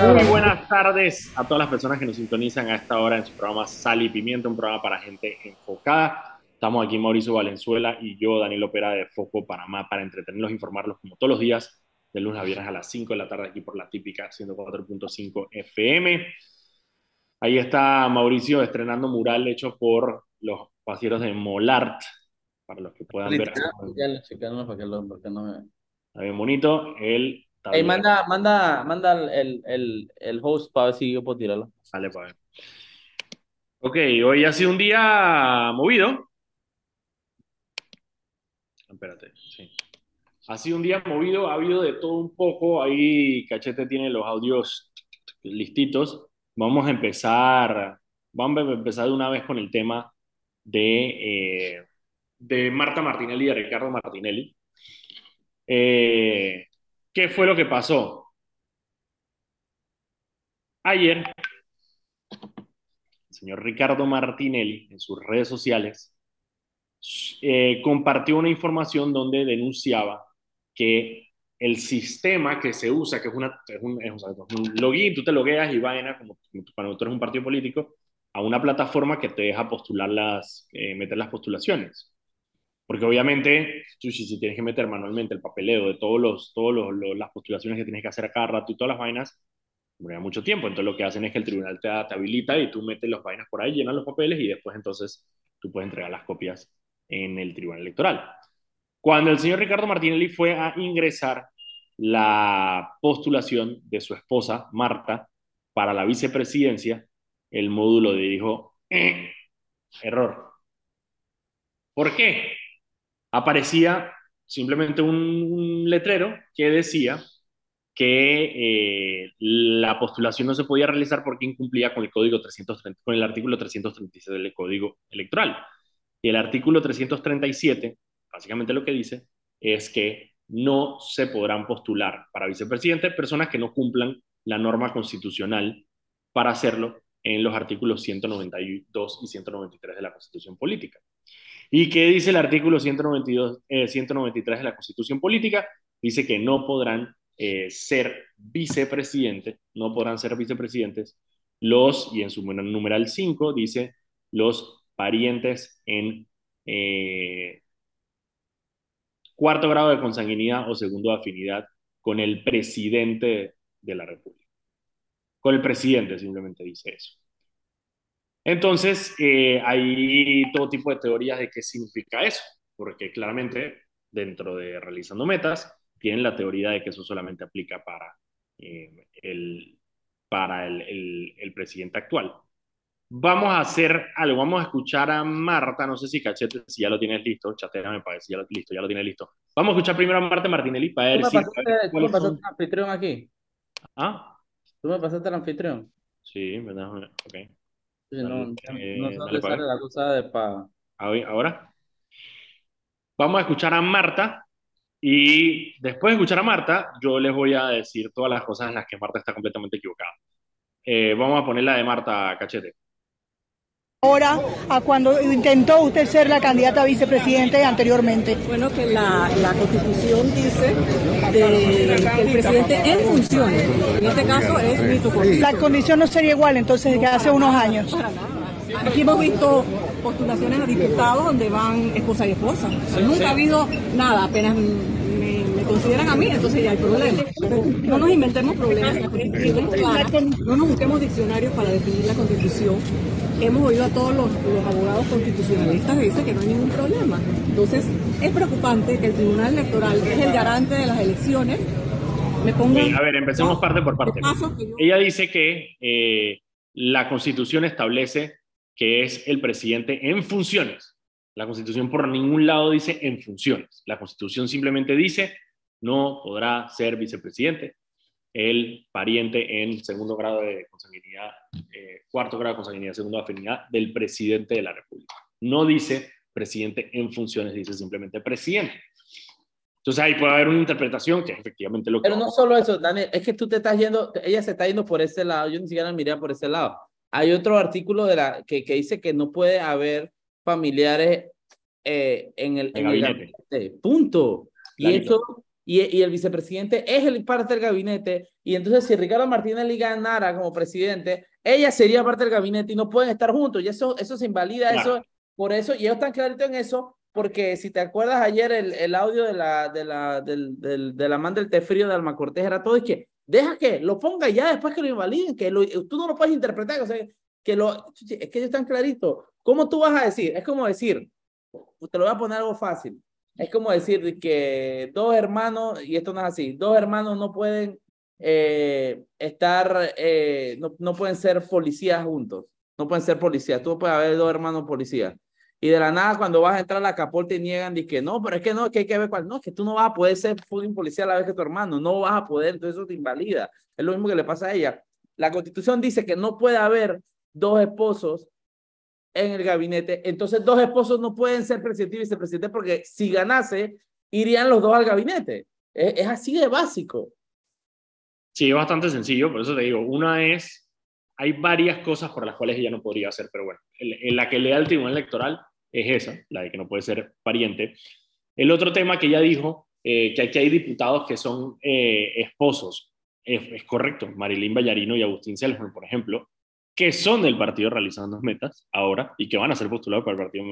Muy buenas tardes a todas las personas que nos sintonizan a esta hora en su programa Sal y Pimienta, un programa para gente enfocada. Estamos aquí Mauricio Valenzuela y yo, Daniel Opera de Foco Panamá, para entretenerlos informarlos como todos los días, de lunes a viernes a las 5 de la tarde, aquí por la típica 104.5 FM. Ahí está Mauricio estrenando mural hecho por los pasieros de Molart, para los que puedan ver. Está bien bonito. El Hey, manda, manda, manda el, el, el host para ver si yo puedo tirarlo. Vale, para ver. Ok, hoy ha sido un día movido. Espérate, sí. Ha sido un día movido, ha habido de todo un poco. Ahí Cachete tiene los audios listitos. Vamos a empezar, vamos a empezar de una vez con el tema de, eh, de Marta Martinelli y de Ricardo Martinelli. Eh, ¿Qué fue lo que pasó? Ayer, el señor Ricardo Martinelli en sus redes sociales eh, compartió una información donde denunciaba que el sistema que se usa, que es, una, un, login, tú te logueas y vaina, como, cuando tú eres un partido político, a una plataforma que te deja postular las, eh, meter las postulaciones. Porque obviamente, si, si tienes que meter manualmente el papeleo de todos los, todos los, las postulaciones que tienes que hacer a cada rato y todas las vainas, demora mucho tiempo. Entonces lo que hacen es que el tribunal te, te habilita y tú metes las vainas por ahí, llenas los papeles y después entonces tú puedes entregar las copias en el tribunal electoral. Cuando el señor Ricardo Martinelli fue a ingresar la postulación de su esposa, Marta, para la vicepresidencia, el módulo dijo, eh, error. ¿Por qué? Aparecía simplemente un, letrero que decía que eh, la postulación no se podía realizar porque incumplía con el código 330, con el artículo 336 del Código Electoral. Y el artículo 337, básicamente lo que dice es que no se podrán postular para vicepresidente personas que no cumplan la norma constitucional para hacerlo en los artículos 192 y 193 de la Constitución Política. ¿Y qué dice el artículo 192, 193 eh, de la Constitución Política? Dice que no podrán eh, ser vicepresidentes, no podrán ser vicepresidentes los, y en su numeral 5 dice, los parientes en eh, cuarto grado de consanguinidad o segundo de afinidad con el presidente de la República. Con el presidente simplemente dice eso. Entonces, eh, hay todo tipo de teorías de qué significa eso, porque claramente dentro de realizando metas tienen la teoría de que eso solamente aplica para, eh, el, para el, el, presidente actual. Vamos a hacer algo, vamos a escuchar a Marta, no sé si Cachete, si ya lo tienes listo, Chatera me parece, ya lo, listo, ya lo tienes listo. Vamos a escuchar primero a Marta Martinelli para ver si... ¿Tú me pasaste el anfitrión aquí? ¿Ah? ¿Tú me pasaste el anfitrión? Sí, verdad, ok. No, no, sale la cosa de. Ahora. Vamos a escuchar a Marta y después de escuchar a Marta, yo les voy a decir todas las cosas en las que Marta está completamente equivocada. Eh, vamos a poner la de Marta Cachete ahora a cuando intentó usted ser la candidata a vicepresidente anteriormente? Bueno, que la, la constitución dice que el presidente en funciones, en este caso es mitocondria. La condición no sería igual entonces que hace unos años. Aquí hemos visto postulaciones a diputados donde van esposa y esposa. Nunca ha habido nada, apenas consideran a mí, entonces ya hay problema. No nos inventemos problemas, no nos busquemos diccionarios para definir la constitución hemos oído a todos los, abogados constitucionalistas que dicen que no hay ningún problema. Entonces, es preocupante que el Tribunal Electoral, que es el garante de las elecciones, me ponga... a ver, empecemos parte por parte. Ella dice que eh, la Constitución establece que es el presidente en funciones. La Constitución por ningún lado dice en funciones. La Constitución simplemente dice no podrá ser vicepresidente el pariente en segundo grado de consanguinidad, eh, cuarto grado de consanguinidad, segundo de afinidad del presidente de la República. No dice presidente en funciones, dice simplemente presidente. Entonces ahí puede haber una interpretación que es efectivamente lo que... Pero no solo eso, Daniel, es que tú te estás yendo, ella se está yendo por ese lado, yo ni siquiera miré por ese lado. Hay otro artículo de la, que, que dice que no puede haber familiares eh, en el, en el gabinete. Punto. Y eso y, y el vicepresidente es el parte del gabinete, y entonces si Ricardo Martinelli ganara como presidente, ella sería parte del gabinete y no pueden estar juntos, y eso, eso se invalida, eso, por eso, y ellos están claritos en eso, porque si te acuerdas ayer el, el audio de la, de la, del, del, de la man del té frío de Alma Cortés era todo, es que deja que lo ponga ya después que lo invaliden, que lo, tú no lo puedes interpretar, o sea, que lo, es que ellos están claritos. ¿Cómo tú vas a decir? Es como decir, te lo voy a poner algo fácil, es como decir que dos hermanos, y esto no es así, dos hermanos no pueden eh, estar, eh, no, no pueden ser policías juntos, no pueden ser policías, tú puedes haber dos hermanos policías. Y de la nada, cuando vas a entrar a la capol, te niegan y que no, pero es que no, que hay que ver cuál. No, es que tú no vas a poder ser un policía a la vez que tu hermano, no vas a poder, entonces eso te invalida. Es lo mismo que le pasa a ella. La constitución dice que no puede haber dos esposos en el gabinete, entonces dos esposos no pueden ser presidente y vicepresidente porque si ganase, irían los dos al gabinete. Es, es así de básico. Sí, es bastante sencillo, por eso te digo, una es, hay varias cosas por las cuales ella no podría hacer, pero bueno, en, la que le da el tribunal electoral es esa, la de que no puede ser pariente. El otro tema que ella dijo, eh, que aquí hay diputados que son eh, esposos, es, es, correcto, Marilyn Ballarino y Agustín Selman, por ejemplo, que son del partido Realizando Metas ahora y que van a ser postulados para el partido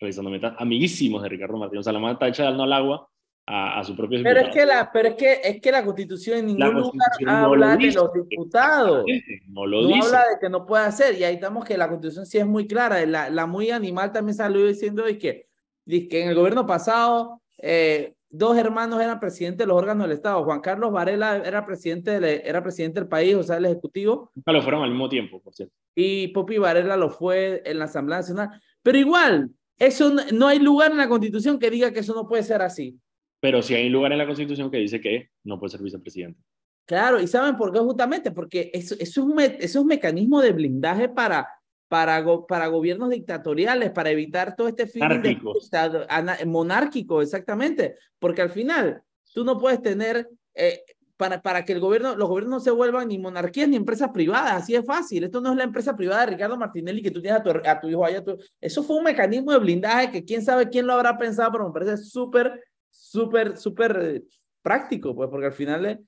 Realizando Metas, amiguísimos de Ricardo Martínez. Salamán, está echando al agua a, a su propio pero es que la pero es que es que la constitución en ningún lugar habla de los diputados. No lo no dice. habla de que no puede hacer y ahí estamos que la constitución sí es muy clara. La, la muy animal también salió diciendo hoy que, que en el gobierno pasado eh, dos hermanos eran presidentes de los órganos del Estado. Juan Carlos Varela era presidente, de, era presidente del país, o sea, el Ejecutivo. Nunca lo fueron al mismo tiempo, por cierto. Y Popi Varela lo fue en la Asamblea Nacional. Pero igual, eso no, no hay lugar en la Constitución que diga que eso no puede ser así. Pero sí hay lugar en la Constitución que dice que no puede ser vicepresidente. Claro, y ¿saben por qué? Justamente porque eso, eso, es, un, eso es un mecanismo de blindaje para, para, go, para gobiernos dictatoriales, para evitar todo este fin de monárquico, exactamente, porque al final tú no puedes tener, eh, para, para que el gobierno, los gobiernos no se vuelvan ni monarquías ni empresas privadas, así es fácil, esto no es la empresa privada de Ricardo Martinelli que tú tienes a tu, a tu hijo allá, tu, eso fue un mecanismo de blindaje que quién sabe quién lo habrá pensado, pero me parece súper, súper, súper eh, práctico, pues, porque al final... Eh...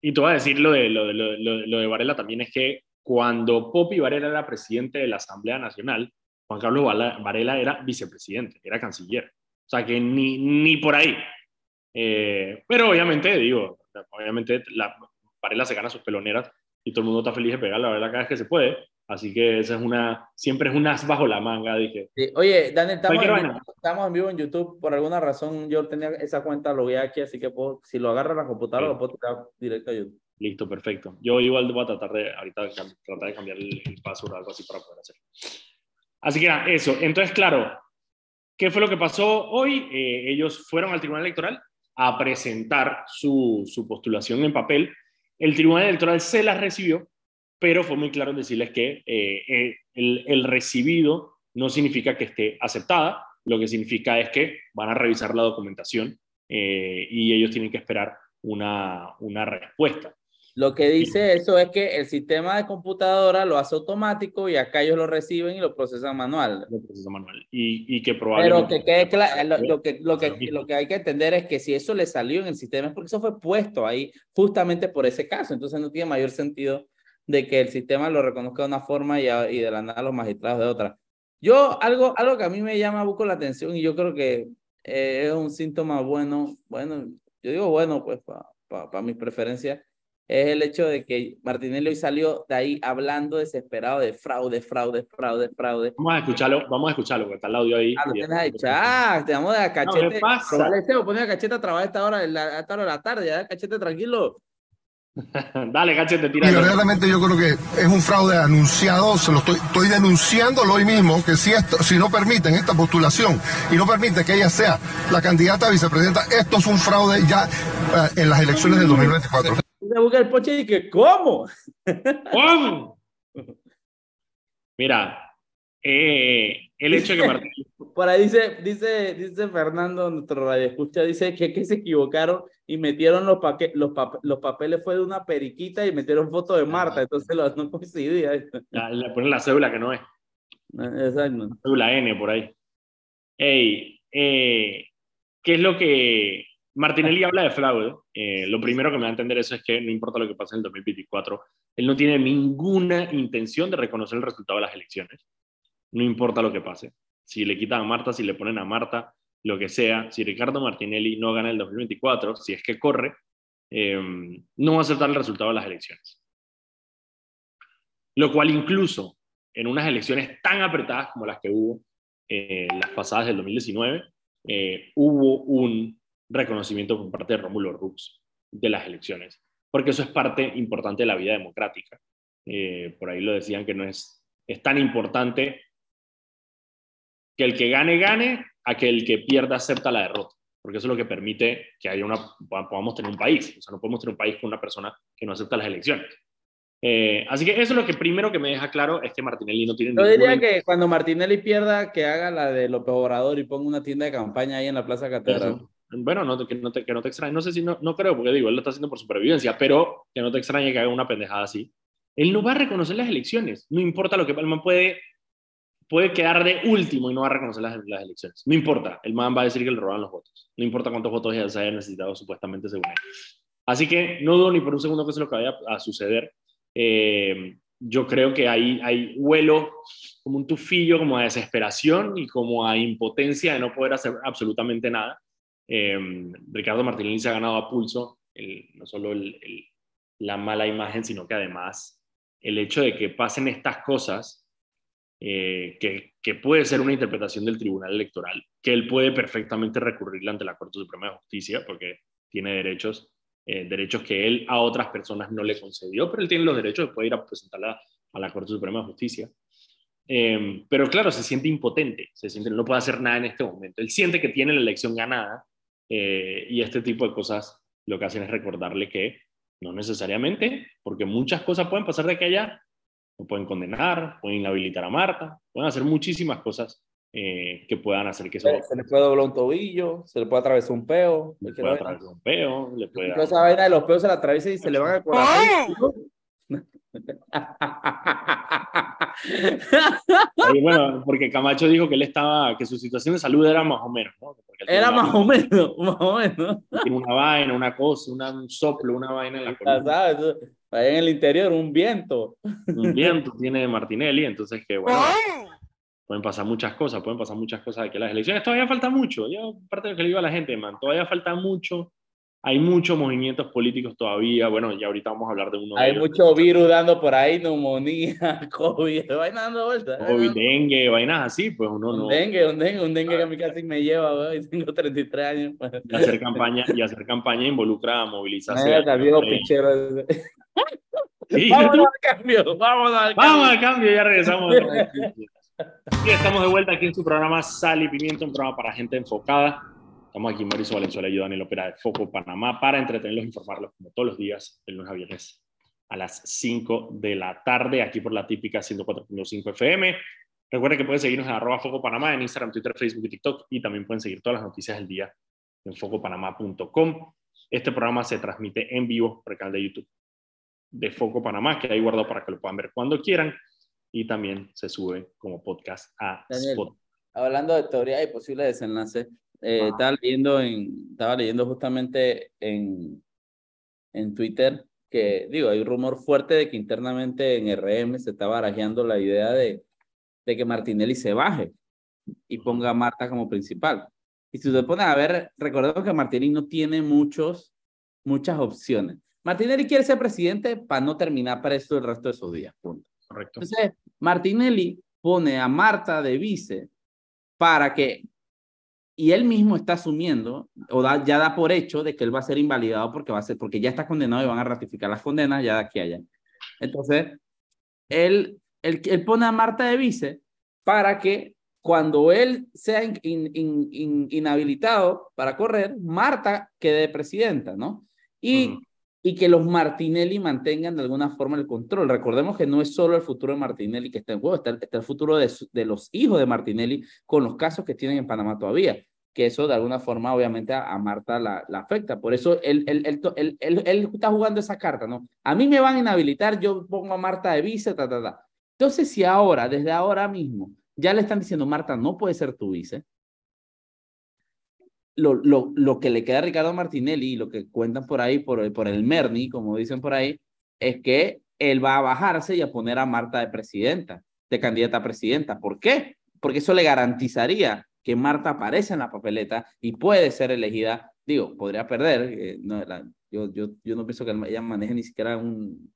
Y te voy a decir lo de, lo, de, lo, lo de Varela también es que cuando Popi Varela era presidente de la Asamblea Nacional, Juan Carlos Varela era vicepresidente, era canciller. O sea que ni, ni por ahí. Eh, pero obviamente, digo, obviamente la, Varela se gana sus peloneras y todo el mundo está feliz de pegar la Varela cada vez que se puede. Así que esa es una, siempre es un as bajo la manga, dije. Sí. Oye, Daniel, estamos en, vivo, estamos en, vivo, en YouTube. Por alguna razón yo tenía esa cuenta logueada aquí, así que puedo, si lo agarra la computadora, sí. lo puedo tirar directo a YouTube. Listo, perfecto. Yo igual voy a tratar de, ahorita, tratar de cambiar el, el o algo así para poder hacer. Así que era eso. Entonces, claro, ¿qué fue lo que pasó hoy? Eh, ellos fueron al Tribunal Electoral a presentar su, su postulación en papel. El Tribunal Electoral se las recibió, pero fue muy claro decirles que eh, el, el recibido no significa que esté aceptada, lo que significa es que van a revisar la documentación eh, y ellos tienen que esperar una, una respuesta. Lo que dice eso es que el sistema de computadora lo hace automático y acá ellos lo reciben y lo procesan manual. Lo procesan manual. Y, y que probablemente... Pero que quede claro, lo, lo, que, lo, que, lo que hay que entender es que si eso le salió en el sistema es porque eso fue puesto ahí justamente por ese caso. Entonces no tiene mayor sentido de que el sistema lo reconozca de una forma y, a, y de la nada los magistrados de otra. Yo, algo, algo que a mí me llama mucho la atención y yo creo que eh, es un síntoma bueno, bueno, yo digo bueno, pues para pa, pa mis preferencias, es el hecho de que Martinelli hoy salió de ahí hablando desesperado de fraude, fraude, fraude, fraude. Vamos a escucharlo, vamos a escucharlo, porque está el audio ahí. Ah, lo tienes ahí, te damos de la cachete. No, ¿qué pasa? Sebo, la cacheta a trabajar a esta hora, a esta hora de la tarde, ya, cachete tranquilo. Dale, cachete, tira. Y verdaderamente yo creo que es un fraude anunciado, se lo estoy, estoy denunciándolo hoy mismo, que si, esto, si no permiten esta postulación y no permite que ella sea la candidata a vicepresidenta, esto es un fraude ya uh, en las elecciones del 2024 se busca el poche y que, ¿cómo? ¿Cómo? Mira, eh, el hecho de que Martín... Por ahí dice, dice, dice Fernando, nuestro radio escucha, dice que, que se equivocaron y metieron los, paque, los, pap los papeles fue de una periquita y metieron foto de Marta, ah. entonces no coincidía. Le ponen la cédula que no es. Exacto. La cédula N por ahí. Ey, eh, ¿qué es lo que Martinelli habla de fraude. Eh, lo primero que me va a entender eso es que no importa lo que pase en el 2024, él no tiene ninguna intención de reconocer el resultado de las elecciones. No importa lo que pase. Si le quitan a Marta, si le ponen a Marta, lo que sea, si Ricardo Martinelli no gana el 2024, si es que corre, eh, no va a aceptar el resultado de las elecciones. Lo cual incluso en unas elecciones tan apretadas como las que hubo eh, las pasadas del 2019, eh, hubo un reconocimiento por parte de Rómulo Rux de las elecciones, porque eso es parte importante de la vida democrática. por ahí lo decían que no es, es tan importante que el que gane, gane, a que el que pierda acepta la derrota, porque eso es lo que permite que haya una, podamos tener un país. O sea, no podemos tener un país con una persona que no acepta las elecciones. Eh, así que eso es lo que primero que me deja claro es que Martinelli no tiene Yo diría que cuando Martinelli pierda, que haga la de López Obrador y ponga una tienda de campaña ahí en la Plaza Catedral. Bueno, no, que, no te, que no te extrañe. No sé si no, no creo, porque digo, él lo está haciendo por supervivencia, pero que no te extrañe que haga una pendejada así. Él no va a reconocer las elecciones. No importa lo que él puede puede quedar de último y no va a reconocer las, las, elecciones. No importa, el man va a decir que le roban los votos. No importa cuántos votos ya se hayan necesitado supuestamente según él. Así que no dudo ni por un segundo que eso es lo que vaya a suceder. Eh, yo creo que hay, hay vuelo como un tufillo, como a desesperación y como a impotencia de no poder hacer absolutamente nada. Eh, Ricardo Martinelli se ha ganado a pulso no solo la mala imagen, sino que además el hecho de que pasen estas cosas eh, que, puede ser una interpretación del Tribunal Electoral, que él puede perfectamente recurrirle ante la Corte Suprema de Justicia, porque tiene derechos, eh, derechos que él a otras personas no le concedió, pero él tiene los derechos de poder ir a presentarla a la Corte Suprema de Justicia. Eh, pero claro, se siente impotente, se siente, no puede hacer nada en este momento. Él siente que tiene la elección ganada y este tipo de cosas lo que hacen es recordarle que no necesariamente, porque muchas cosas pueden pasar de que allá, pueden condenar, pueden inhabilitar a Marta, pueden hacer muchísimas cosas eh, que puedan hacer que eso... Se le puede doblar un tobillo, se le puede atravesar un peo. Le puede atravesar un peo, le puede... Esa vaina de los peos se la atraviesa y se le van al corazón. bueno, porque Camacho dijo que él estaba, que su situación de salud era más o menos, ¿no? Era más o menos, más o menos. Tiene una vaina, una cosa, una, un soplo, una vaina en la columna. Ahí en el interior, un viento. Un viento tiene Martinelli, entonces que bueno, pueden pasar muchas cosas, pueden pasar muchas cosas de que las elecciones todavía falta mucho. Yo, parte de lo que le digo a la gente, man, todavía falta mucho hay muchos movimientos políticos todavía. Bueno, ya ahorita vamos a hablar de uno. Hay mucho virus dando por ahí, neumonía, COVID, vainas dando vueltas. COVID, dengue, vainas así, pues uno no. Un dengue, un dengue, un dengue que a mí casi me lleva, güey, tengo 33 años. Pues. Y hacer campaña, y hacer campaña involucra a movilizarse. Ah, viejo pichero. Sí. Vamos al cambio, vamos al cambio. Vamos al cambio, ya regresamos. y estamos de vuelta aquí en su programa Sal y Pimiento, un programa para gente enfocada Estamos aquí Mauricio Valenzuela y yo, Daniel Opera de Foco Panamá para entretenerlos e informarlos como todos los días, el lunes a viernes a las 5 de la tarde, aquí por la típica 104.5 FM. Recuerden que pueden seguirnos en arroba Foco Panamá en Instagram, Twitter, Facebook y TikTok y también pueden seguir todas las noticias del día en focopanamá.com. Este programa se transmite en vivo por el canal de YouTube de Foco Panamá, que hay guardado para que lo puedan ver cuando quieran y también se sube como podcast a Spotify. Hablando de teoría y posible desenlace, eh, estaba, leyendo en, estaba leyendo justamente en, en Twitter que, digo, hay un rumor fuerte de que internamente en RM se está barajeando la idea de, de que Martinelli se baje y ponga a Marta como principal. Y si usted pone a ver, recordemos que Martinelli no tiene muchos, muchas opciones. Martinelli quiere ser presidente para no terminar preso el resto de sus días, punto. Correcto. Entonces, Martinelli pone a Marta de vice para que y él mismo está asumiendo o ya da por hecho de que él va a ser invalidado porque va a ser porque ya está condenado y van a ratificar las condenas ya de aquí a allá. Entonces, él, él, pone a Marta de vice para que cuando él sea inhabilitado para correr, Marta quede presidenta, ¿no? Y, y que los Martinelli mantengan de alguna forma el control. Recordemos que no es solo el futuro de Martinelli que está en juego, está, está el futuro de, de, los hijos de Martinelli con los casos que tienen en Panamá todavía que eso de alguna forma obviamente a, Marta la, la, afecta. Por eso él, él, él, él, está jugando esa carta, ¿no? A mí me van a inhabilitar, yo pongo a Marta de vice, ta, ta, ta. Entonces, si ahora, desde ahora mismo, ya le están diciendo, Marta, no puede ser tu vice, lo, lo, lo que le queda a Ricardo Martinelli y lo que cuentan por ahí, por, por el Merni, como dicen por ahí, es que él va a bajarse y a poner a Marta de presidenta, de candidata a presidenta. ¿Por qué? Porque eso le garantizaría que Marta aparece en la papeleta y puede ser elegida. Digo, podría perder. Eh, no, yo, yo, yo no pienso que ella maneje ni siquiera un,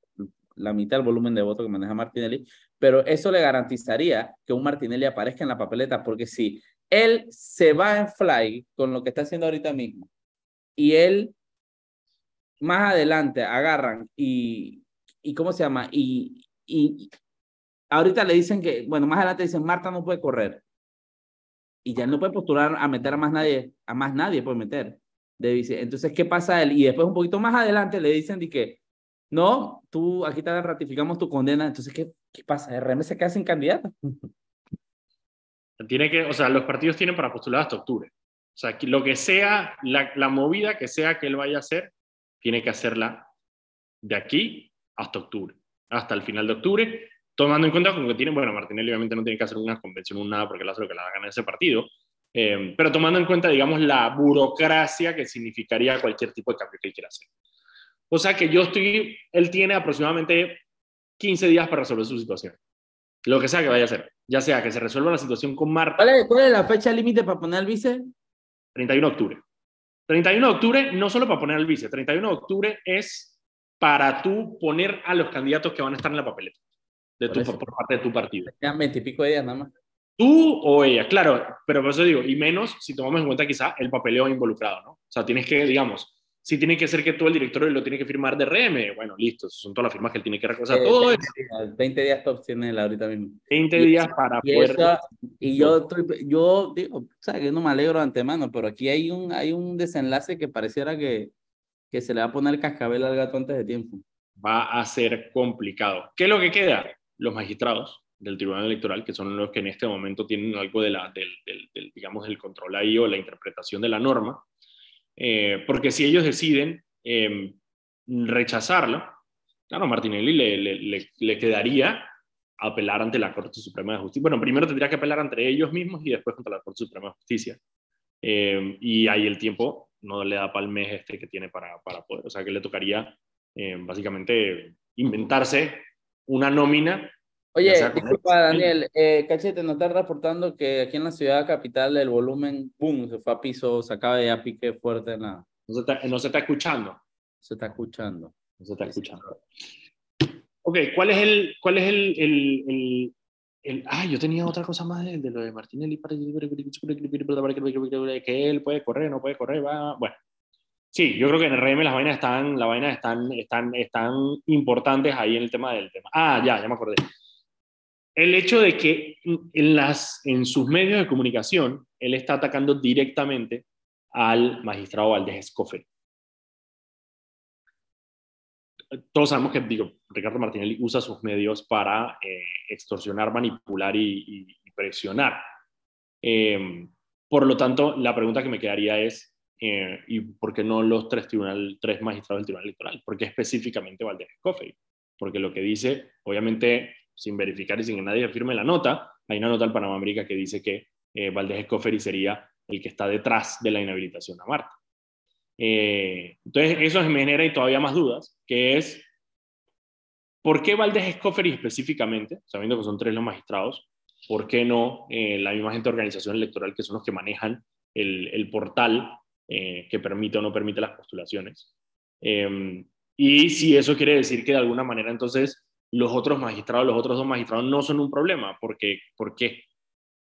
la mitad del volumen de votos que maneja Martinelli, pero eso le garantizaría que un Martinelli aparezca en la papeleta, porque si él se va en fly con lo que está haciendo ahorita mismo y él más adelante agarran y, y ¿cómo se llama? Y, y ahorita le dicen que, bueno, más adelante dicen, Marta no puede correr. Y ya no puede postular a meter a más nadie, a más nadie puede meter. De Entonces, ¿qué pasa él? Y después un poquito más adelante le dicen de que, no, tú aquí te ratificamos tu condena. Entonces, ¿qué, qué pasa? ¿RM se queda sin candidato? Tiene que, o sea, los partidos tienen para postular hasta octubre. O sea, lo que sea, la, la movida que sea que él vaya a hacer, tiene que hacerla de aquí hasta octubre, hasta el final de octubre, tomando en cuenta como que tienen, bueno, Martinelli obviamente no tiene que hacer una convención, un nada, porque él hace lo que le hagan en ese partido, eh, pero tomando en cuenta, digamos, la burocracia que significaría cualquier tipo de cambio que él quiera hacer. O sea que yo estoy, él tiene aproximadamente 15 días para resolver su situación. Lo que sea que vaya a hacer. Ya sea que se resuelva la situación con Marta. ¿Cuál es, la fecha límite para poner al vice? 31 de octubre. 31 de octubre, no solo para poner al vice, 31 de octubre es para tú poner a los candidatos que van a estar en la papeleta de tu, por, parte de tu partido. Quedan 20 y pico de días nada más. Tú o ella, claro, pero por eso digo, y menos si tomamos en cuenta quizá el papeleo involucrado, ¿no? O sea, tienes que, digamos, si tiene que ser que tú el directorio lo tiene que firmar de RM, bueno, listo, son todas las firmas que él tiene que recoger. todo 20 días, 20 días tiene él ahorita mismo. 20 días para poder... y yo, estoy, yo digo, o sea, que no me alegro de antemano, pero aquí hay un, hay un desenlace que pareciera que, que se le va a poner el cascabel al gato antes de tiempo. Va a ser complicado. ¿Qué es lo que queda? Los magistrados del Tribunal Electoral, que son los que en este momento tienen algo de la, del, del digamos, del control ahí o la interpretación de la norma, eh, porque si ellos deciden eh, rechazarlo, claro, Martinelli le, le, le, quedaría apelar ante la Corte Suprema de Justicia. Bueno, primero tendría que apelar entre ellos mismos y después contra la Corte Suprema de Justicia. Eh, y ahí el tiempo no le da para el mes este que tiene para, para poder. O sea, que le tocaría básicamente inventarse una nómina Oye, disculpa Daniel, eh, Cachete, nos está reportando que aquí en la ciudad capital el volumen, boom, se fue a piso, se acaba de pique fuerte en la... No se, está, no se está escuchando. Se está escuchando. No se está escuchando. Ok, ¿cuál es el, cuál es el, el, el, el ah, yo tenía otra cosa más de, de lo de Martinelli para que él puede correr, no puede correr, va, bueno. Sí, yo creo que en el RM las vainas están, las vainas están, están, están importantes ahí en el tema del tema. Ah, ya, ya me acordé el hecho de que en, sus medios de comunicación él está atacando directamente al magistrado Valdés Escofer. Todos sabemos que Ricardo Martinelli usa sus medios para eh, extorsionar, manipular y, presionar. Em, por lo tanto, la pregunta que me quedaría es, eh, ¿y por qué no los tres magistrados del Tribunal Electoral? ¿Por qué específicamente Valdés Escofer? Porque lo que dice, obviamente, sin verificar y sin que nadie firme la nota, hay una nota del Panamá América que dice que eh, Valdés Escoferi sería el que está detrás de la inhabilitación a Marta. Eh, entonces, eso me genera y todavía más dudas, que es, ¿por qué Valdés Escoferi específicamente, sabiendo que son tres los magistrados, por qué no eh, la misma gente de organización electoral que son los que manejan el, el portal que permite o no permite las postulaciones? y si eso quiere decir que de alguna manera entonces los otros magistrados, los otros dos magistrados no son un problema. Porque, ¿Por qué?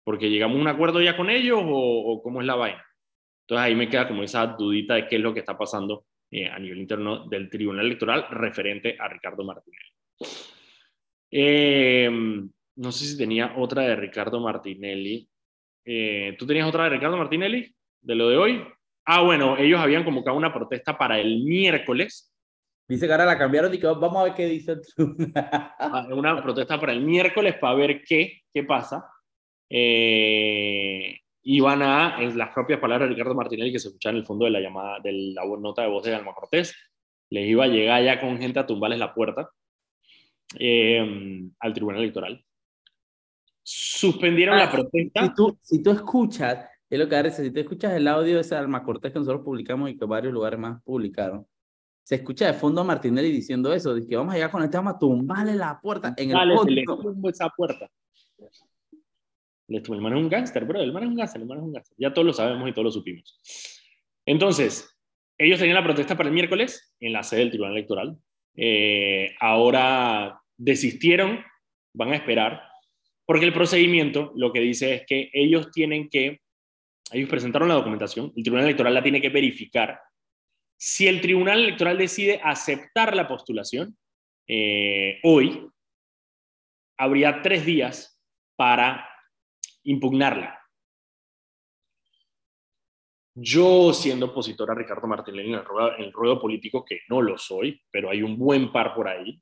¿Porque llegamos a un acuerdo ya con ellos o, cómo es la vaina? Entonces ahí me queda como esa dudita de qué es lo que está pasando eh, a nivel interno del Tribunal Electoral referente a Ricardo Martinelli. Eh, no sé si tenía otra de Ricardo Martinelli. Eh, ¿Tú tenías otra de Ricardo Martinelli? ¿De lo de hoy? Ah, bueno, ellos habían convocado una protesta para el miércoles Dice que ahora la cambiaron y que vamos a ver qué dice ah, Una protesta para el miércoles para ver qué, qué pasa. Eh, y van a, en las propias palabras de Ricardo Martinelli, que se escucha en el fondo de la llamada, de la nota de voz de Alma Cortés, les iba a llegar ya con gente a tumbarles la puerta eh, al Tribunal Electoral. Suspendieron la ah, protesta. Si tú, si tú escuchas, Es lo que hace, si te escuchas el audio de ese Alma Cortés que nosotros publicamos y que varios lugares más publicaron, se escucha de fondo a Martinelli diciendo eso, de que vamos a llegar con este, vamos a tumbarle la puerta en Vale, el le tumbo esa puerta. El man es un gángster, bro. El man es un gángster, el man es un gángster. Ya todos lo sabemos y todos lo supimos. Entonces, ellos tenían la protesta para el miércoles en la sede del Tribunal Electoral. Eh, ahora desistieron, van a esperar, porque el procedimiento lo que dice es que ellos tienen que, ellos presentaron la documentación, el Tribunal Electoral la tiene que verificar. Si el Tribunal Electoral decide aceptar la postulación, eh, hoy habría tres días para impugnarla. Yo, siendo opositor a Ricardo Martinelli en en el ruedo político, que no lo soy, pero hay un buen par por ahí,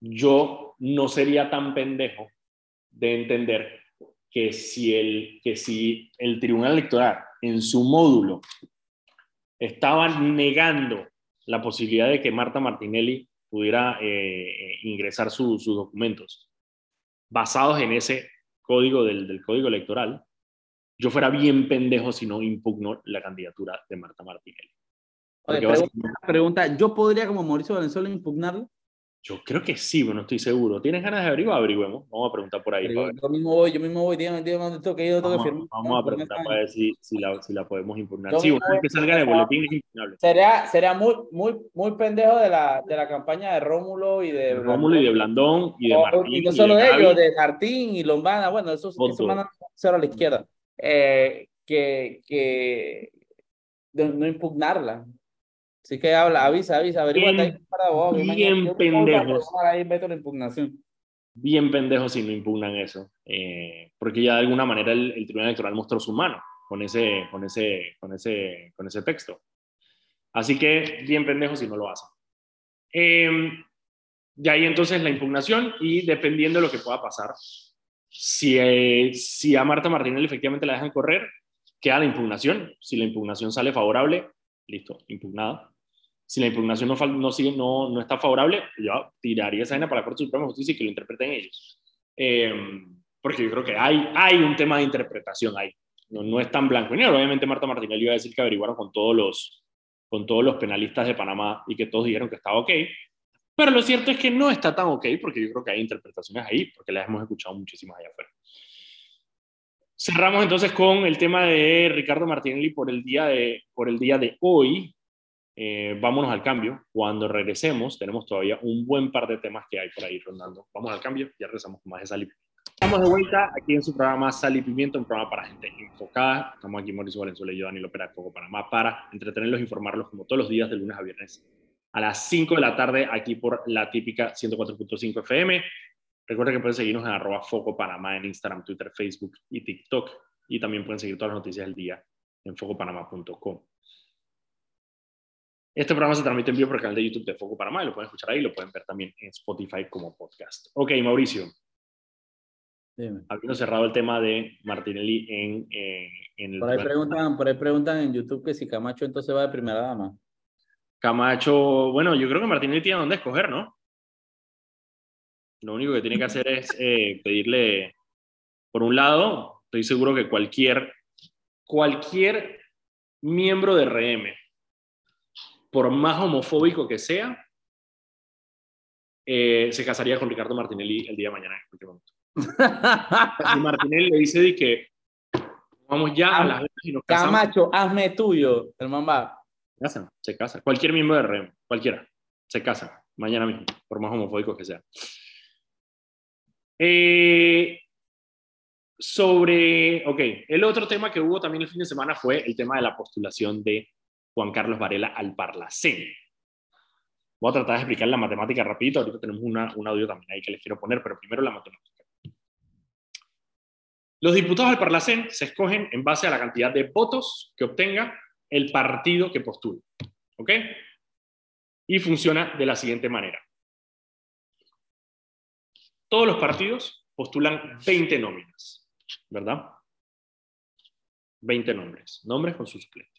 yo no sería tan pendejo de entender que si el, que si el Tribunal Electoral en su módulo estaba negando la posibilidad de que Marta Martinelli pudiera eh, ingresar su, sus documentos basados en ese código del, del, código electoral, yo fuera bien pendejo si no impugno la candidatura de Marta Martinelli. Oye, pregunta, pregunta, ¿yo podría como Mauricio Valenzuela impugnarlo? Yo creo que sí, pero no estoy seguro. ¿Tienes ganas de averiguar? Averiguemos. Vamos a preguntar por ahí. Yo, yo, mismo voy, yo mismo voy, dígame, dígame dónde tengo que ir, tengo vamos, que firmar. Vamos a preguntar para ver si, si, la, si la podemos impugnar. Yo sí, vez que salga de boletín es impugnable. Sería, sería muy, muy, muy pendejo de la, de la campaña de Rómulo y de... de Rómulo y de Blandón y de Martín. Y no solo de, de ellos, de Martín y Lombana, bueno, esos, esos van a cero a la izquierda. Eh, que, que de no impugnarla. Así que habla, avisa, avisa, averigua. Bien, bien pendejo. Ahí meto la impugnación. Bien pendejo si no impugnan eso. Eh, porque ya de alguna manera el, el, Tribunal Electoral mostró su mano con ese, con, ese, con, ese, con ese texto. Así que bien pendejo si no lo hacen. Eh, de ahí entonces la impugnación y dependiendo de lo que pueda pasar, si, eh, si a Marta Martinelli efectivamente la dejan correr, queda la impugnación. Si la impugnación sale favorable, listo, impugnada. Si la impugnación no, no, sigue, no, no está favorable, yo tiraría esa vaina para la Corte Suprema de Justicia y que lo interpreten ellos. Eh, porque yo creo que hay, hay un tema de interpretación ahí. No, no es tan blanco y negro. Obviamente Marta Martinelli iba a decir que averiguaron con todos, los, con todos los penalistas de Panamá y que todos dijeron que estaba ok. Pero lo cierto es que no está tan ok porque yo creo que hay interpretaciones ahí, porque las hemos escuchado muchísimas allá afuera. Cerramos entonces con el tema de Ricardo Martinelli por el día de, por el día de hoy. Eh, vámonos al cambio. Cuando regresemos, tenemos todavía un buen par de temas que hay por ahí rondando. Vamos al cambio, ya regresamos con más de Sal y Pimiento. Estamos de vuelta aquí en su programa Sal y Pimiento, un programa para gente enfocada. Estamos aquí Mauricio Valenzuela y yo, Daniel Opera de Foco Panamá, para entretenerlos e informarlos como todos los días de lunes a viernes a las 5 de la tarde aquí por la típica 104.5 FM. Recuerden que pueden seguirnos en arroba Foco Panamá en Instagram, Twitter, Facebook y TikTok. Y también pueden seguir todas las noticias del día en focopanamá.com. Este programa se transmite en vivo por el canal de YouTube de Foco Panamá y lo pueden escuchar ahí lo pueden ver también en Spotify como podcast. Ok, Mauricio. Dime. Habiendo cerrado el tema de Martinelli en, eh, en el... Por ahí, preguntan, por ahí preguntan en YouTube que si Camacho entonces va de primera dama. Camacho, bueno, yo creo que Martinelli tiene dónde escoger, ¿no? Lo único que tiene que hacer es eh, pedirle, por un lado, estoy seguro que cualquier, cualquier miembro de RM, por más homofóbico que sea, eh, se casaría con Ricardo Martinelli el día de mañana. En cualquier momento. si Martinelli le dice de que vamos ya a las veces y nos casamos. Camacho, hazme tuyo, el mamá. Se casan, se casa. Cualquier miembro de RM, cualquiera, se casa mañana mismo, por más homofóbico que sea. Eh, sobre, ok, el otro tema que hubo también el fin de semana fue el tema de la postulación de Juan Carlos Varela al Parlacén. Voy a tratar de explicar la matemática rapidito, ahorita tenemos una, un audio también ahí que les quiero poner, pero primero la matemática. Los diputados al Parlacén se escogen en base a la cantidad de votos que obtenga el partido que postule. ¿Ok? Y funciona de la siguiente manera. Todos los partidos postulan 20 nóminas, ¿verdad? 20 nombres, nombres con su suplente.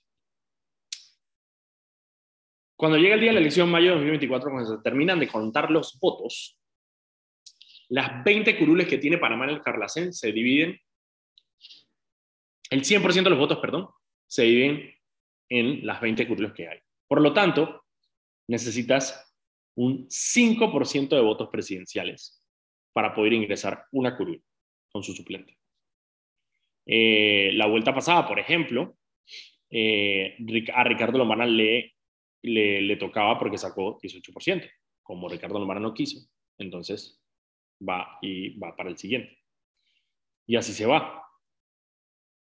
Cuando llega el día de la elección, mayo de 2024, cuando se terminan de contar los votos, las 20 curules que tiene Panamá en el Carlacén se dividen el 100% de los votos, perdón, se dividen en las 20 curules que hay. Por lo tanto, necesitas un 5% de votos presidenciales para poder ingresar una curul con su suplente. Eh, la vuelta pasada, por ejemplo, eh, a Ricardo Lombana le, le, tocaba porque sacó 18%. Como Ricardo Lombana no quiso, entonces va y va para el siguiente. Y así se va.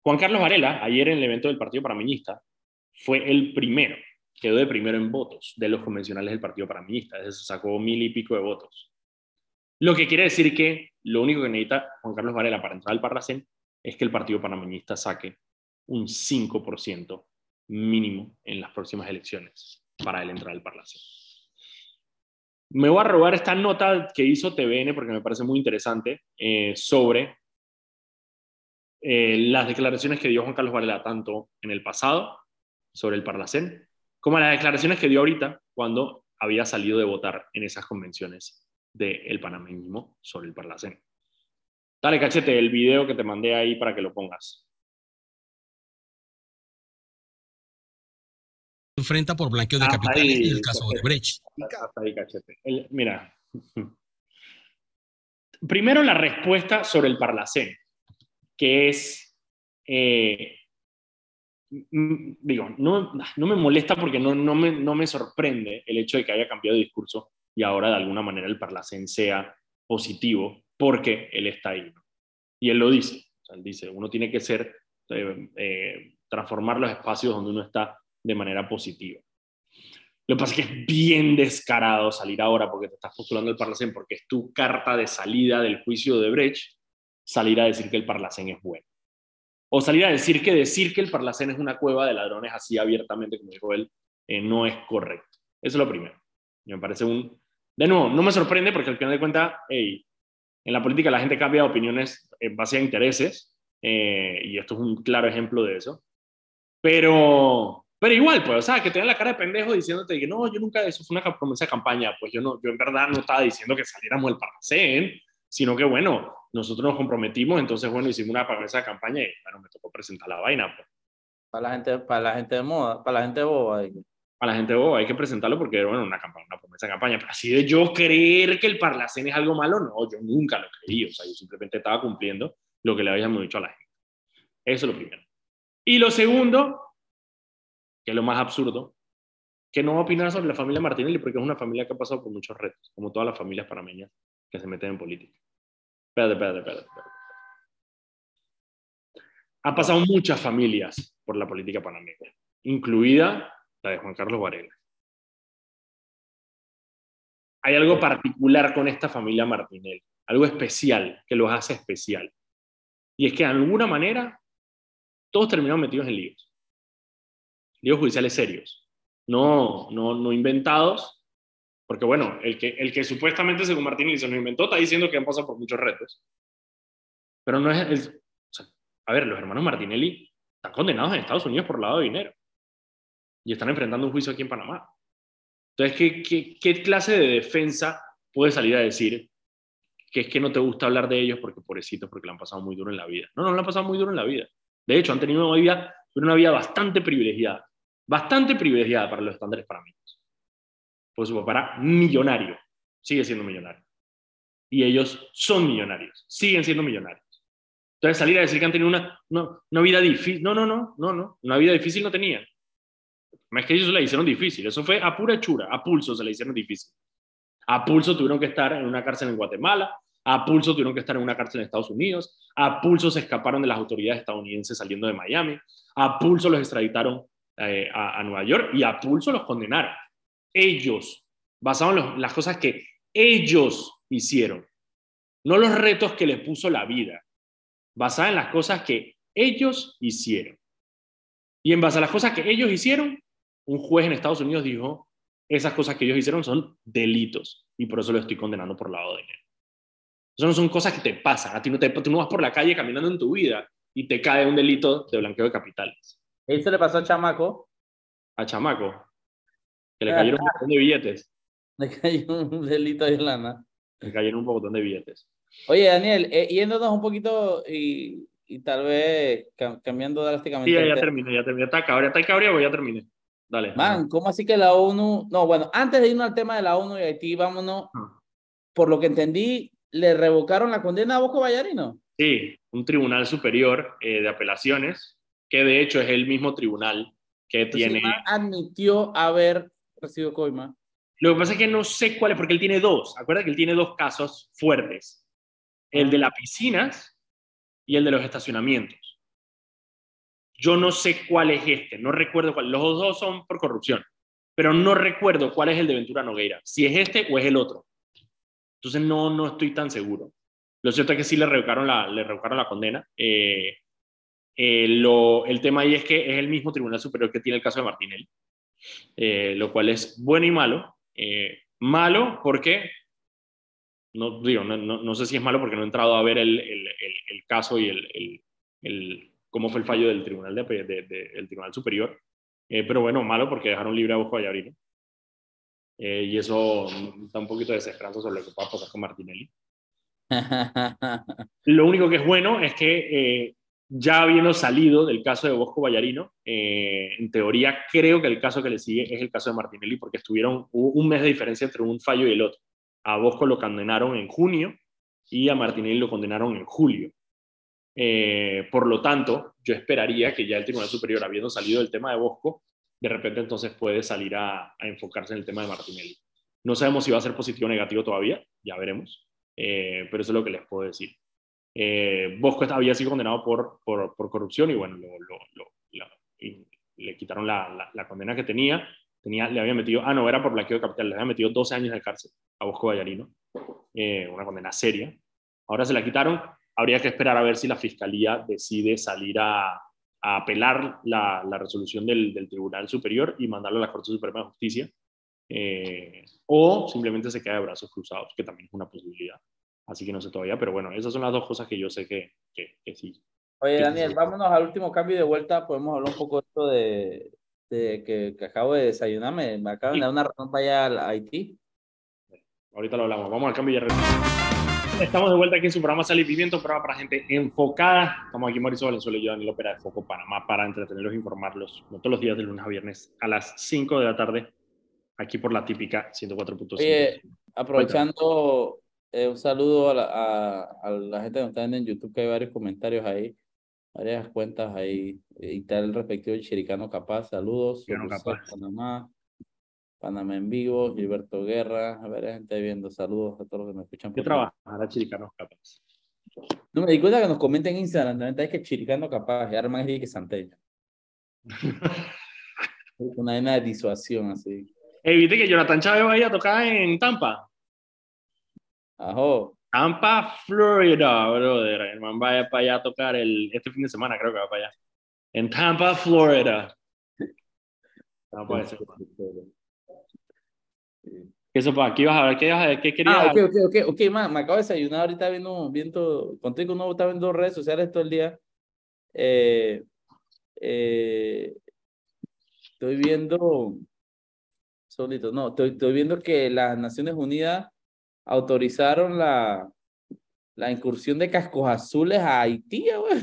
Juan Carlos Varela, ayer en el evento del Partido Paraminista, fue el primero, quedó de primero en votos de los convencionales del Partido Paraminista, es decir, sacó mil y pico de votos. Lo que quiere decir que lo único que necesita Juan Carlos Varela para entrar al Parlacén es que el Partido Panameñista saque un 5% mínimo en las próximas elecciones para él entrar al Parlacén. Me voy a robar esta nota que hizo TVN porque me parece muy interesante eh, sobre eh, las declaraciones que dio Juan Carlos Varela tanto en el pasado sobre el Parlacén como las declaraciones que dio ahorita cuando había salido de votar en esas convenciones del panameñismo sobre el Parlacén. Dale, cachete, el video que te mandé ahí para que lo pongas. Enfrenta por blanqueo de ah, capitales en el caso de Brecht. Ahí, mira. Primero la respuesta sobre el Parlacén, que es, eh, digo, no, no, me molesta porque no, no, me, no me sorprende el hecho de que haya cambiado de discurso y ahora de alguna manera el Parlacén sea positivo porque él está ahí. Y él lo dice. él dice, uno tiene que ser, eh, eh, transformar los espacios donde uno está de manera positiva. Lo que pasa es que es bien descarado salir ahora porque te estás postulando el Parlacén, porque es tu carta de salida del juicio de Brecht, salir a decir que el Parlacén es bueno. O salir a decir que decir que el Parlacén es una cueva de ladrones así abiertamente, como dijo él, eh, no es correcto. Eso es lo primero. Me parece un... De nuevo, no me sorprende porque al final de cuentas, hey, en la política la gente cambia de opiniones en base a intereses, eh, y esto es un claro ejemplo de eso. Pero, pero igual, pues, o sea, que te la cara de pendejo diciéndote que no, yo nunca, eso fue una promesa de campaña, pues yo, no, yo en verdad no estaba diciendo que saliéramos del Parlacén, sino que bueno, nosotros nos comprometimos, entonces bueno, hicimos una promesa de campaña y bueno, me tocó presentar la vaina. Pues. Para la gente, para la gente de moda, para la gente boba a la gente, oh, hay que presentarlo porque, bueno, una, campaña, una promesa de campaña, pero así de yo creer que el Parlacén es algo malo, no, yo nunca lo creí, o sea, yo simplemente estaba cumpliendo lo que le habíamos dicho a la gente. Eso es lo primero. Y lo segundo, es lo más absurdo, que no opinar sobre la familia Martinelli porque es una familia que ha pasado por muchos retos, como todas las familias panameñas que se meten en política. Espérate, espérate. espérate. Ha pasado muchas familias por la política panameña, incluida la de Juan Carlos Varela. Hay algo particular con esta familia Martinelli, algo especial que los hace especial. Y es que de alguna manera todos terminaron metidos en líos. Líos judiciales serios. No, no, no inventados, porque bueno, el que, el que supuestamente según Martinelli se nos inventó está diciendo que han pasado por muchos retos. Pero no es... a ver, los hermanos Martinelli están condenados en Estados Unidos por lavado de dinero y están enfrentando un juicio aquí en Panamá. Entonces, ¿qué, qué, clase de defensa puede salir a decir que es que no te gusta hablar de ellos porque pobrecitos, porque lo han pasado muy duro en la vida? No, no lo han pasado muy duro en la vida. De hecho, han tenido una vida, una vida bastante privilegiada, bastante privilegiada para los estándares mí. Por su papá millonario, sigue siendo millonario. Y ellos son millonarios, siguen siendo millonarios. Entonces salir a decir que han tenido una, una vida difícil, no, no, no, no, no, una vida difícil no tenían. No es que ellos se la hicieron difícil, eso fue a pura hechura, a pulso se la hicieron difícil. A pulso tuvieron que estar en una cárcel en Guatemala, a pulso tuvieron que estar en una cárcel en Estados Unidos, a pulso se escaparon de las autoridades estadounidenses saliendo de Miami, a pulso los extraditaron eh, a, Nueva York y a pulso los condenaron. Ellos, basados en las cosas que ellos hicieron, no los retos que les puso la vida, basadas en las cosas que ellos hicieron. Y en base a las cosas que ellos hicieron, un juez en Estados Unidos dijo, esas cosas que ellos hicieron son delitos y por eso lo estoy condenando por lavado de dinero. Eso no son cosas que te pasan. A ti no te, tú no vas por la calle caminando en tu vida y te cae un delito de blanqueo de capitales. ¿Eso le pasó a Chamaco? A Chamaco. Que le cayeron un montón de billetes. Le cayó un delito de lana. Le cayeron un montón de billetes. Oye, Daniel, eh, yéndonos un poquito y, y tal vez cambiando drásticamente. Sí, ya, terminé, ya terminé. Está cabría, está cabría, pues ya terminé. Dale. Man, ¿cómo así que la ONU? No, bueno, antes de irnos al tema de la ONU y Haití, vámonos. Por lo que entendí, ¿le revocaron la condena a Bosco Vallarino? Sí, un tribunal superior eh, de apelaciones, que de hecho es el mismo tribunal que tiene. admitió haber recibido coima. Lo que pasa es que no sé cuál es, porque él tiene dos. Acuérdate que él tiene dos casos fuertes: el de las piscinas y el de los estacionamientos. Yo no sé cuál es este, no recuerdo cuál. Los dos son por corrupción, pero no recuerdo cuál es el de Ventura Nogueira, si es este o es el otro. Entonces no, no estoy tan seguro. Lo cierto es que sí le revocaron la, le revocaron la condena. Eh, eh, lo, el tema ahí es que es el mismo Tribunal Superior que tiene el caso de Martinelli, eh, lo cual es bueno y malo. malo porque, no, digo, no, no, sé si es malo porque no he entrado a ver el, el, el, caso y el, el, cómo fue el fallo del Tribunal, de, del tribunal Superior, pero bueno, malo porque dejaron libre a Bosco Vallarino. y eso da un poquito de desesperanza sobre lo que pueda pasar con Martinelli. Lo único que es bueno es que eh, ya habiendo salido del caso de Bosco Vallarino, eh, en teoría creo que el caso que le sigue es el caso de Martinelli, porque estuvieron un mes de diferencia entre un fallo y el otro. A Bosco lo condenaron en junio y a Martinelli lo condenaron en julio. Eh, por lo tanto, yo esperaría que ya el Tribunal Superior, habiendo salido del tema de Bosco, de repente entonces puede salir a, enfocarse en el tema de Martinelli. No sabemos si va a ser positivo o negativo todavía, ya veremos. Eh, pero eso es lo que les puedo decir. Eh, Bosco había sido condenado por, por, corrupción y bueno, le quitaron la, la, condena que tenía. tenía. Le había metido, ah, no, era por blanqueo de capital, le había metido 12 años de cárcel a Bosco Vallarino, eh, una condena seria. Ahora se la quitaron, habría que esperar a ver si la fiscalía decide salir a, a apelar la, la resolución del, del, Tribunal Superior y mandarlo a la Corte Suprema de Justicia eh, o simplemente se queda de brazos cruzados, que también es una posibilidad. Así que no sé todavía, pero bueno, esas son las dos cosas que yo sé que, que, sí. Oye, Daniel, vámonos al último cambio de vuelta. Podemos hablar un poco de esto de, de que, que, acabo de desayunarme. Me acaban de dar una razón para allá a Haití. Ahorita lo hablamos. Vamos al cambio y Estamos de vuelta aquí en su programa Sal y Pimiento, programa para gente enfocada. Estamos aquí Mauricio Valenzuela y yo, Daniel Opera de Foco Panamá, para entretenerlos e informarlos todos los días de lunes a viernes a las 5 de la tarde aquí por la típica 104.5. aprovechando, eh, un saludo a la, a, la, gente que nos está viendo en YouTube, que hay varios comentarios ahí, varias cuentas ahí, y tal el respectivo Chiricano Capaz, saludos, Panamá, Panamá en vivo, Gilberto Guerra, a ver, gente viendo, saludos a todos los que me escuchan. ¿Qué trabaja Chiricano Capaz? No me di cuenta que nos comenten en Instagram, también es que Chiricano Capaz, y Arman es que Santeña. Una de disuasión así. Evite que Jonathan Chávez vaya a tocar en Tampa. Ajo. Tampa, Florida, brother. El man vaya para allá a tocar el, este fin de semana, creo que va para allá. En Tampa, Florida. No puede ser. Eso para aquí vas a ver qué, qué querías. Ah, ok, ok, ok, ok, man, me acabo de desayunar ahorita viendo, viendo, que uno está viendo redes sociales todo el día. Eh, eh, estoy viendo no, estoy, viendo que las Naciones Unidas autorizaron la, la incursión de cascos azules a Haití, güey.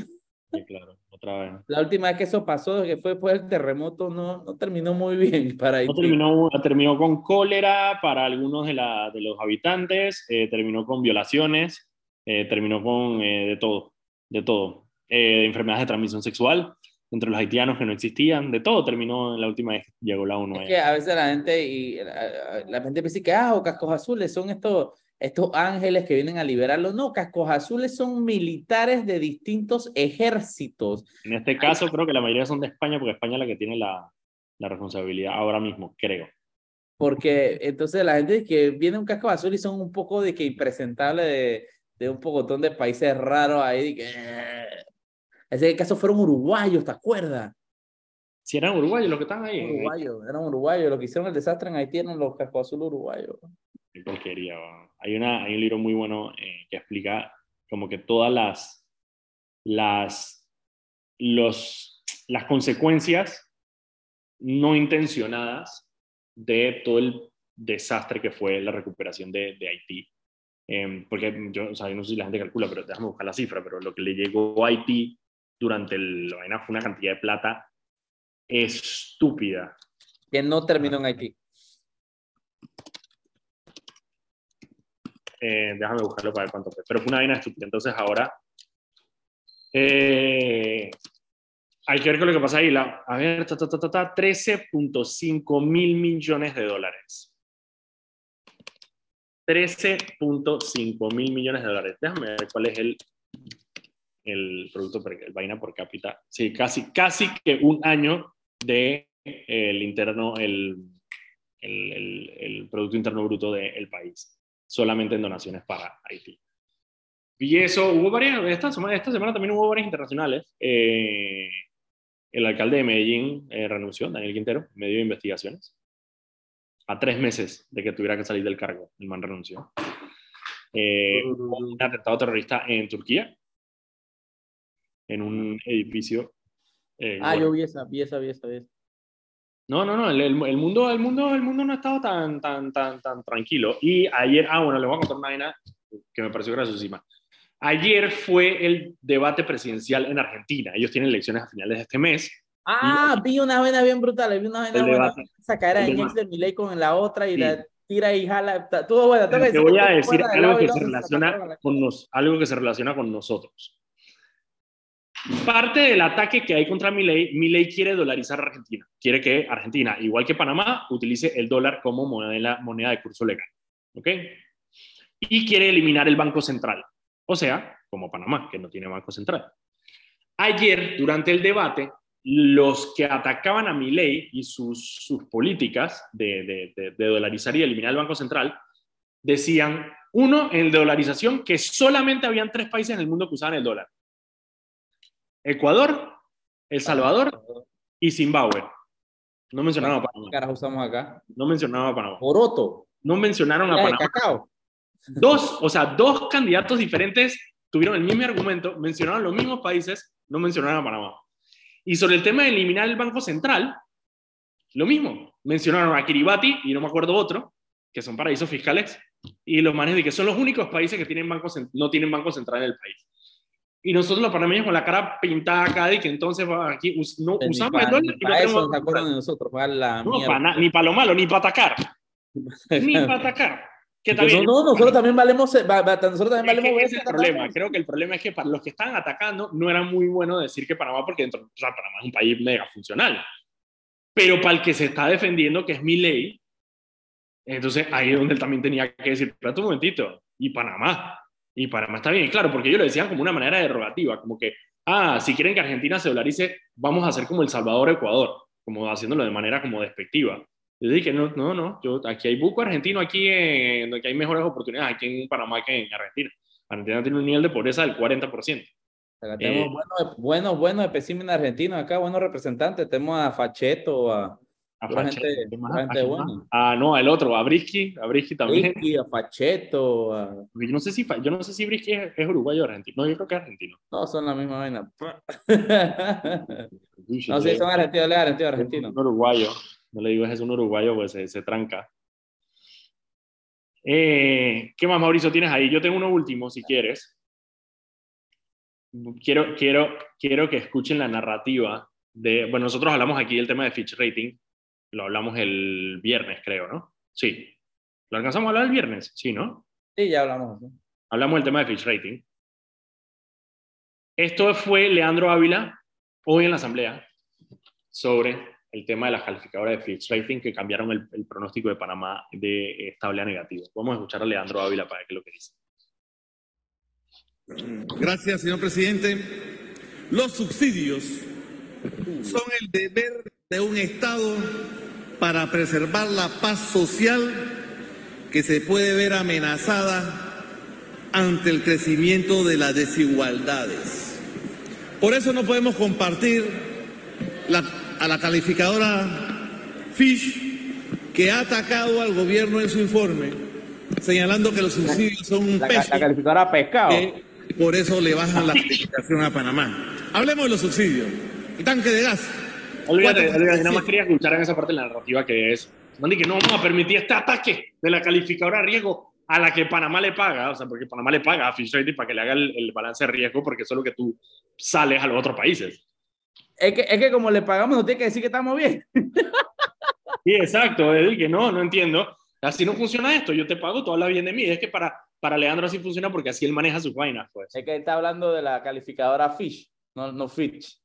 Sí, claro, otra vez. La última vez que eso pasó, que fue después del terremoto, no, no terminó muy bien para Haití. No terminó, terminó con cólera para algunos de, la, de los habitantes, eh, terminó con violaciones, eh, terminó con eh, de todo, de todo. enfermedades de transmisión sexual, entre los haitianos que no existían, de todo terminó en la última vez que llegó la ONU. Es que a veces la gente, y la, gente piensa que, ah, cascos azules son estos, estos ángeles que vienen a liberarlos. No, cascos azules son militares de distintos ejércitos. En este caso creo que la mayoría son de España, porque España es la que tiene la, la responsabilidad ahora mismo, creo. Porque entonces la gente que viene un casco azul y son un poco de que impresentable de, de un pocotón de países raros ahí, de que ese caso fueron uruguayos, ¿te acuerdas? Si eran uruguayos los que están ahí. Uruguayos, eran uruguayos. Los que hicieron el desastre en Haití eran los cascos azules uruguayos. Qué porquería. Hay, una, hay un libro muy bueno eh, que explica como que todas las, las, los, las consecuencias no intencionadas de todo el desastre que fue la recuperación de, de Haití Em, porque yo, o sea, yo no sé si la gente calcula, pero déjame buscar la cifra, pero lo que le llegó a Haití durante el, la vaina fue una cantidad de plata estúpida. Que no terminó en Haití. Eh, déjame buscarlo para ver cuánto fue. Pero fue una vaina estúpida. Entonces ahora eh, hay que ver con lo que pasa ahí. La, a ver, ta, ta, ta, ta, ta, 13.5 mil millones de dólares. 13.5 mil millones de dólares. Déjame ver cuál es el, el producto, per- el vaina por cápita. Sí, casi, casi que un año de el interno, el, el, el- el Producto Interno Bruto del país, solamente en donaciones para Haití. Y eso, hubo varias, esta semana, esta semana también hubo varias internacionales. Eh, el alcalde de Medellín eh, renunció, Daniel Quintero, medio de investigaciones. A tres meses de que tuviera que salir del cargo, el man renunció. Eh, hubo un atentado terrorista en Turquía, en un edificio. eh, Ah, bueno, yo vi esa, vi esa, vi esa, vi esa. no, no, no, el, el- mundo, el, mundo, el mundo no ha estado tan, tan, tan, tan tranquilo. Y ayer, ah, bueno, le voy a contar una vaina que me pareció graciosísima. Ayer fue el debate presidencial en Argentina. Ellos tienen elecciones a finales de este mes. Ah, vi una vaina bien brutal, vi una vaina buena. Esa caera El de Milei con la otra y Sí. la tira y jala. Todo bueno. Te voy a decir algo y que se relaciona con nos, algo que se relaciona con nosotros. Parte del ataque que hay contra Milei, Milei quiere dolarizar a Argentina. Quiere que Argentina, igual que Panamá, utilice el dólar como moneda, de curso legal. ¿Ok? Y quiere eliminar el Banco Central. O sea, como Panamá, que no tiene Banco Central. Ayer, durante el debate, los que atacaban a Milei y sus, políticas de- de dolarizar y eliminar el Banco Central, decían, uno, en dolarización, que solamente habían tres países en el mundo que usaban el dólar. Ecuador, El Salvador y Zimbabue. No mencionaron a ¿Qué Panamá. carajo usamos acá? No mencionaron a Panamá. Poroto. No mencionaron a Panamá. cacao. Dos, o sea, dos candidatos diferentes tuvieron el mismo argumento, mencionaron los mismos países, no mencionaron a Panamá. Y sobre el tema de eliminar el Banco Central, lo mismo. Mencionaron a Kiribati y no me acuerdo otro, que son paraísos fiscales, y los manes de que son los únicos países que tienen banco, cen- no tienen Banco Central en el país. Y nosotros los panameños con la cara pintada acá de que entonces aquí us- no Ni usamos el dólar ni y no pa' tenemos eso se acuerdan de nosotros, para la No, mierda. pa' na- ni para lo malo, ni para atacar. Ni para atacar. Que Pues bien. no, no, nosotros también valemos, va- va- nosotros también Es que valemos ese es el problema. también. Creo que el problema es que para los que estaban atacando no era muy bueno decir que Panamá, porque dentro, o sea, Panamá es un país mega funcional. Pero para el que se está defendiendo, que es mi ley, entonces ahí es donde él también tenía que decir, espérate un momentito, y Panamá. Y Panamá está bien, y claro, porque ellos lo decían como una manera derogativa, como que, ah, si quieren que Argentina se dolarice, vamos a hacer como El Salvador, Ecuador, como haciéndolo de manera como despectiva. Yo dije, no, no, no, yo, aquí hay buco argentino, aquí, en, aquí hay mejores oportunidades, aquí en Panamá que en Argentina. Argentina tiene un nivel de pobreza del 40%. Acá tenemos Eh, buenos, buenos, buenos especímenes argentinos acá, buenos representantes. Tenemos a Facheto, a, A Pura Fachet- gente- ¿qué más? pura ¿A gente quién buena. más? Ah, no, el otro, a Brisky, a Brisky también. Ricky, a Facheto, a... Yo no sé si, yo no sé si Brisky es, es uruguayo o argentino. No, yo creo que es argentino. Todos son la misma vaina. No, sí, son argentinos, argentino, argentino. un uruguayo. No le digo es un uruguayo, pues se, se tranca. Eh, ¿Qué más, Mauricio, tienes ahí? Yo tengo uno último, si quieres. Quiero, quiero, quiero que escuchen la narrativa de... Bueno, nosotros hablamos aquí del tema de Fitch Rating. Lo hablamos el viernes, creo, ¿no? Sí. ¿Lo alcanzamos a hablar el viernes? Sí, ¿no? Sí, ya hablamos. ¿no? Hablamos del tema de Fitch Rating. Esto fue Leandro Ávila hoy en la asamblea sobre el tema de las calificadoras de Fitch Rating que cambiaron el, el pronóstico de Panamá de estable a negativo. Vamos a escuchar a Leandro Ávila para ver qué es lo que dice. Gracias, señor presidente. Los subsidios son el deber de un Estado para preservar la paz social que se puede ver amenazada ante el crecimiento de las desigualdades. Por eso no podemos compartir la- a la calificadora Fish que ha atacado al gobierno en su informe, señalando que los subsidios son un peso la calificadora pescado. que por eso le bajan la calificación a Panamá. Hablemos de los subsidios. El tanque de gas. Olvídate, olvídate, nada más quería escuchar en esa parte de la narrativa que es, Mandy, que no vamos a permitir este ataque de la calificadora de riesgo a la que Panamá le paga, o sea, porque Panamá le paga a Fitch Ratings para que le haga el, balance de riesgo, porque eso es lo que tú sales a los otros países. Es que, es que como le pagamos, no tiene que decir que estamos bien. Sí, exacto, es que no, no entiendo. Así no funciona esto, yo te pago, tú hablas bien de mí. Es que para, para Leandro así funciona porque así él maneja sus vainas, pues. Es que está hablando de la calificadora Fish, no, no Fitch.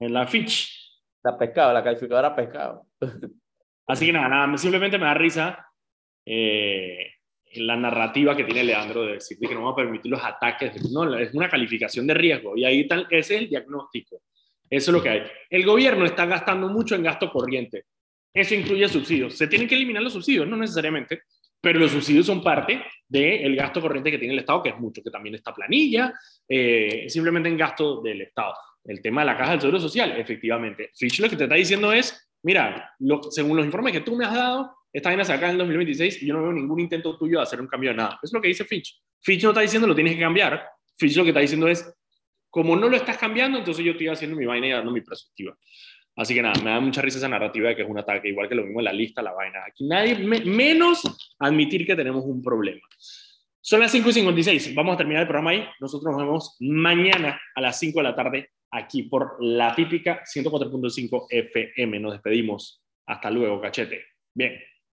En la Fitch. La pescado, la calificadora pescado. Así que nada, nada, simplemente me da risa eh, la narrativa que tiene Leandro de decir que no va a permitir los ataques. No, es una calificación de riesgo y ahí tal, ese es el diagnóstico. Eso es lo que hay. El gobierno está gastando mucho en gasto corriente. Eso incluye subsidios. Se tienen que eliminar los subsidios, no necesariamente, pero los subsidios son parte del gasto corriente que tiene el Estado, que es mucho, que también está planilla, eh, simplemente en gasto del Estado. El tema de la caja del seguro social, efectivamente. Fitch lo que te está diciendo es, mira, según los informes que tú me has dado, esta vaina se acaba en el 2026 y yo no veo ningún intento tuyo de hacer un cambio de nada. Es lo que dice Fitch. Fitch no está diciendo lo tienes que cambiar. Fitch lo que está diciendo es, como no lo estás cambiando, entonces yo estoy haciendo mi vaina y dando mi perspectiva. Así que nada, me da mucha risa esa narrativa de que es un ataque, igual que lo mismo en la lista, la vaina. Aquí nadie, menos admitir que tenemos un problema. Son las 5 y 56. Vamos a terminar el programa ahí. Nosotros nos vemos mañana a las 5 de la tarde aquí por la típica 104.5 FM. Nos despedimos. Hasta luego, cachete. Bien.